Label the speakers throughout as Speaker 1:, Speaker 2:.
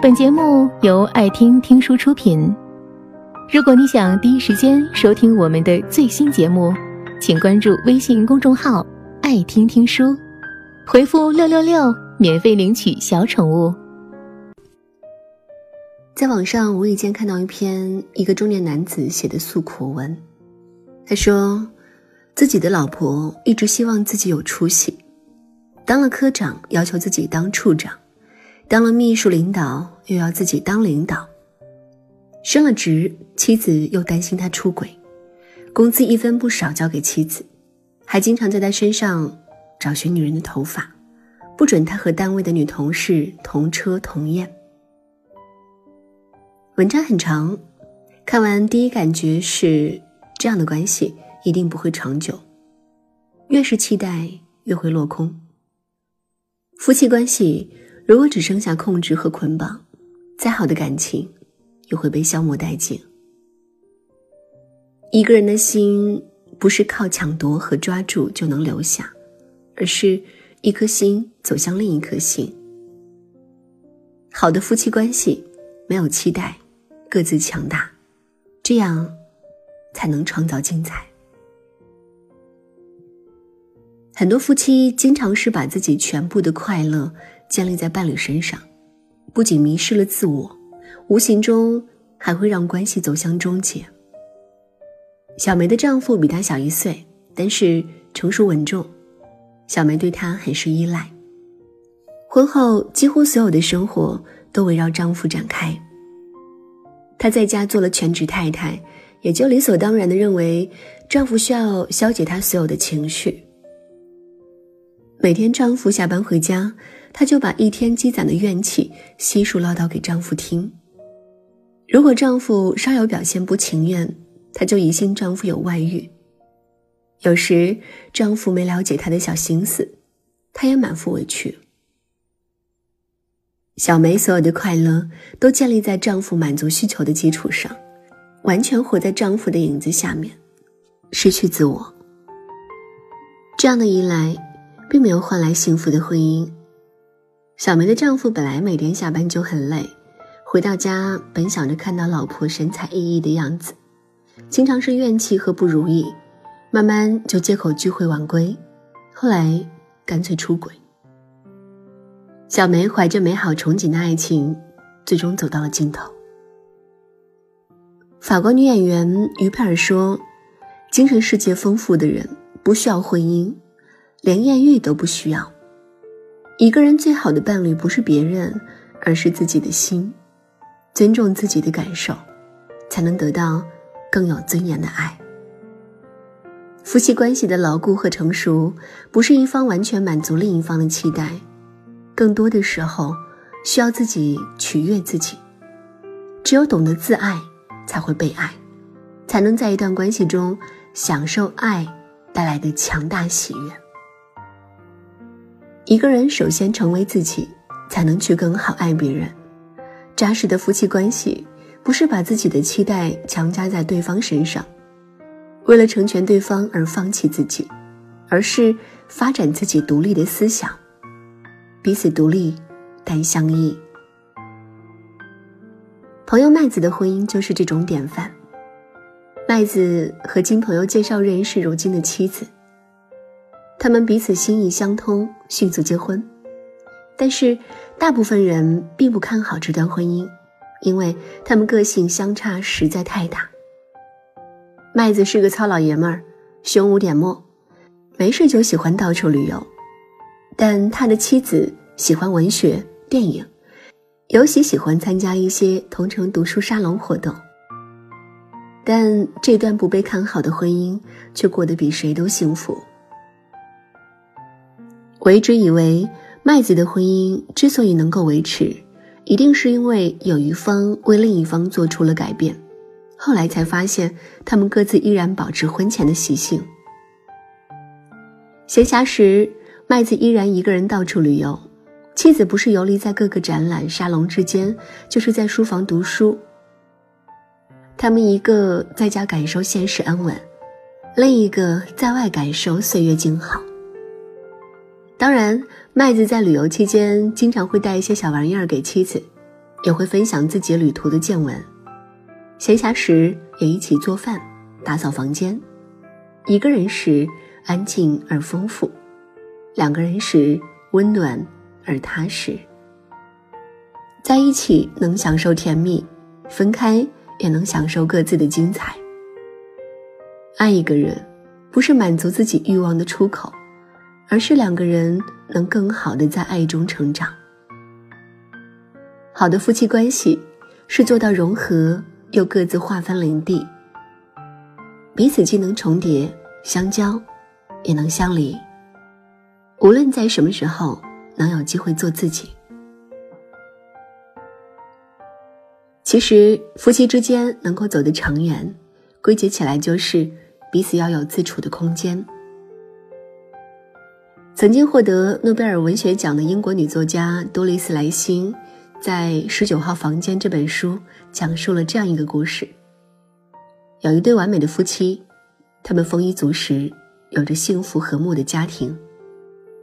Speaker 1: 本节目由爱听听书出品。如果你想第一时间收听我们的最新节目，请关注微信公众号“爱听听书”，回复“六六六”免费领取小宠物。
Speaker 2: 在网上无意间看到一篇一个中年男子写的诉苦文，他说自己的老婆一直希望自己有出息，当了科长要求自己当处长。当了秘书领导，又要自己当领导；升了职，妻子又担心他出轨，工资一分不少交给妻子，还经常在他身上找寻女人的头发，不准他和单位的女同事同车同宴。文章很长，看完第一感觉是这样的关系一定不会长久，越是期待越会落空。夫妻关系。如果只剩下控制和捆绑，再好的感情也会被消磨殆尽。一个人的心不是靠抢夺和抓住就能留下，而是一颗心走向另一颗心。好的夫妻关系没有期待，各自强大，这样才能创造精彩。很多夫妻经常是把自己全部的快乐。建立在伴侣身上，不仅迷失了自我，无形中还会让关系走向终结。小梅的丈夫比她小一岁，但是成熟稳重，小梅对他很是依赖。婚后，几乎所有的生活都围绕丈夫展开。她在家做了全职太太，也就理所当然的认为丈夫需要消解她所有的情绪。每天丈夫下班回家。她就把一天积攒的怨气悉数唠叨给丈夫听。如果丈夫稍有表现不情愿，她就疑心丈夫有外遇。有时丈夫没了解她的小心思，她也满腹委屈。小梅所有的快乐都建立在丈夫满足需求的基础上，完全活在丈夫的影子下面，失去自我。这样的依赖，并没有换来幸福的婚姻。小梅的丈夫本来每天下班就很累，回到家本想着看到老婆神采奕奕的样子，经常是怨气和不如意，慢慢就借口聚会晚归，后来干脆出轨。小梅怀着美好憧憬的爱情，最终走到了尽头。法国女演员于佩尔说：“精神世界丰富的人不需要婚姻，连艳遇都不需要。”一个人最好的伴侣不是别人，而是自己的心。尊重自己的感受，才能得到更有尊严的爱。夫妻关系的牢固和成熟，不是一方完全满足另一方的期待，更多的时候需要自己取悦自己。只有懂得自爱，才会被爱，才能在一段关系中享受爱带来的强大喜悦。一个人首先成为自己，才能去更好爱别人。扎实的夫妻关系，不是把自己的期待强加在对方身上，为了成全对方而放弃自己，而是发展自己独立的思想，彼此独立但相依。朋友麦子的婚姻就是这种典范。麦子和经朋友介绍认识如今的妻子。他们彼此心意相通，迅速结婚。但是，大部分人并不看好这段婚姻，因为他们个性相差实在太大。麦子是个糙老爷们儿，胸无点墨，没事就喜欢到处旅游。但他的妻子喜欢文学、电影，尤其喜欢参加一些同城读书沙龙活动。但这段不被看好的婚姻却过得比谁都幸福。我一直以为麦子的婚姻之所以能够维持，一定是因为有一方为另一方做出了改变。后来才发现，他们各自依然保持婚前的习性。闲暇时，麦子依然一个人到处旅游，妻子不是游离在各个展览沙龙之间，就是在书房读书。他们一个在家感受现实安稳，另一个在外感受岁月静好。当然，麦子在旅游期间经常会带一些小玩意儿给妻子，也会分享自己旅途的见闻。闲暇时也一起做饭、打扫房间。一个人时安静而丰富，两个人时温暖而踏实。在一起能享受甜蜜，分开也能享受各自的精彩。爱一个人，不是满足自己欲望的出口，而是两个人能更好的在爱中成长。好的夫妻关系，是做到融合又各自划分领地，彼此既能重叠。相交，也能相离。无论在什么时候，能有机会做自己。其实，夫妻之间能够走得长远，归结起来就是彼此要有自处的空间。曾经获得诺贝尔文学奖的英国女作家多丽丝莱辛，在《十九号房间》这本书讲述了这样一个故事：有一对完美的夫妻。他们丰衣足食，有着幸福和睦的家庭，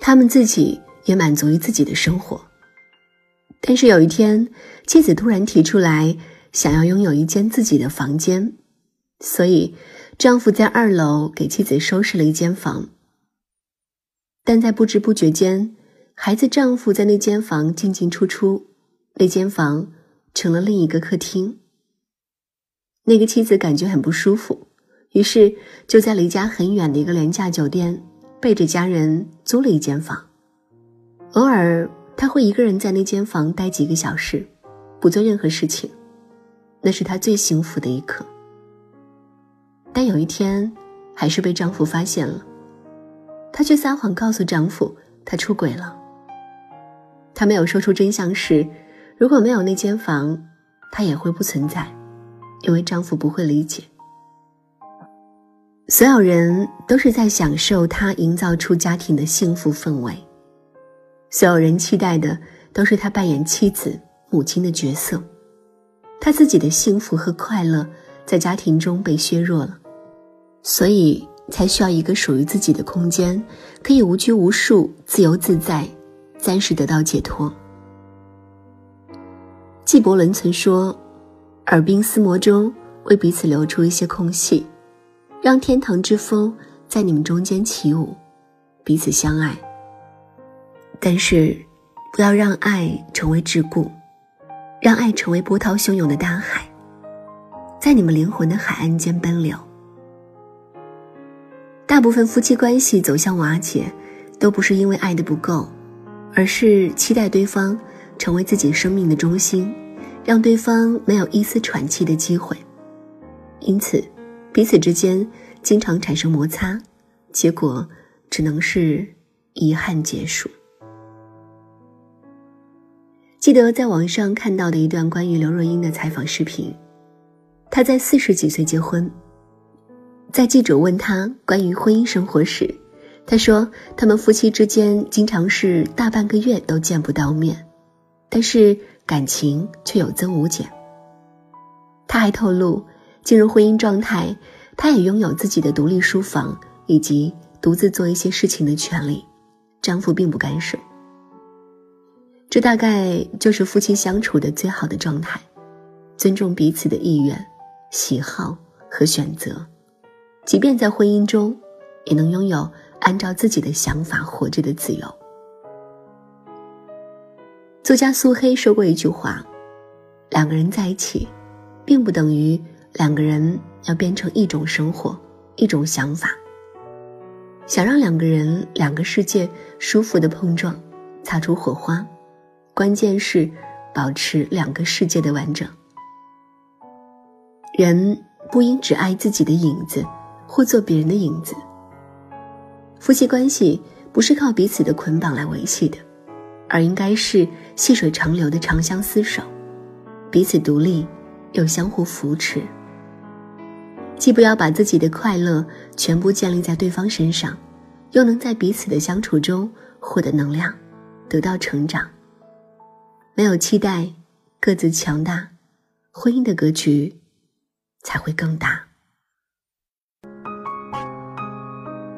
Speaker 2: 他们自己也满足于自己的生活。但是有一天，妻子突然提出来想要拥有一间自己的房间，所以丈夫在二楼给妻子收拾了一间房。但在不知不觉间，孩子丈夫在那间房进进出出，那间房成了另一个客厅。那个妻子感觉很不舒服。于是，就在离家很远的一个廉价酒店，背着家人租了一间房。偶尔，他会一个人在那间房待几个小时，不做任何事情，那是他最幸福的一刻。但有一天，还是被丈夫发现了，她却撒谎告诉丈夫她出轨了。她没有说出真相时，如果没有那间房，她也会不存在，因为丈夫不会理解。所有人都是在享受他营造出家庭的幸福氛围，所有人期待的都是他扮演妻子、母亲的角色，他自己的幸福和快乐在家庭中被削弱了，所以才需要一个属于自己的空间，可以无拘无束、自由自在，暂时得到解脱。纪伯伦曾说：“耳鬓厮磨中，为彼此留出一些空隙。”让天堂之风在你们中间起舞，彼此相爱。但是，不要让爱成为桎梏，让爱成为波涛汹涌的大海，在你们灵魂的海岸间奔流。大部分夫妻关系走向瓦解，都不是因为爱的不够，而是期待对方成为自己生命的中心，让对方没有一丝喘气的机会。因此。彼此之间经常产生摩擦，结果只能是遗憾结束。记得在网上看到的一段关于刘若英的采访视频，她在四十几岁结婚，在记者问她关于婚姻生活时，她说他们夫妻之间经常是大半个月都见不到面，但是感情却有增无减。她还透露。进入婚姻状态，她也拥有自己的独立书房以及独自做一些事情的权利，丈夫并不干涉。这大概就是夫妻相处的最好的状态，尊重彼此的意愿、喜好和选择，即便在婚姻中，也能拥有按照自己的想法活着的自由。作家苏黑说过一句话：“两个人在一起，并不等于。”两个人要变成一种生活，一种想法。想让两个人、两个世界舒服的碰撞，擦出火花，关键是保持两个世界的完整。人不应只爱自己的影子，或做别人的影子。夫妻关系不是靠彼此的捆绑来维系的，而应该是细水长流的长相厮守，彼此独立又相互扶持。既不要把自己的快乐全部建立在对方身上，又能在彼此的相处中获得能量，得到成长。没有期待，各自强大，婚姻的格局才会更大。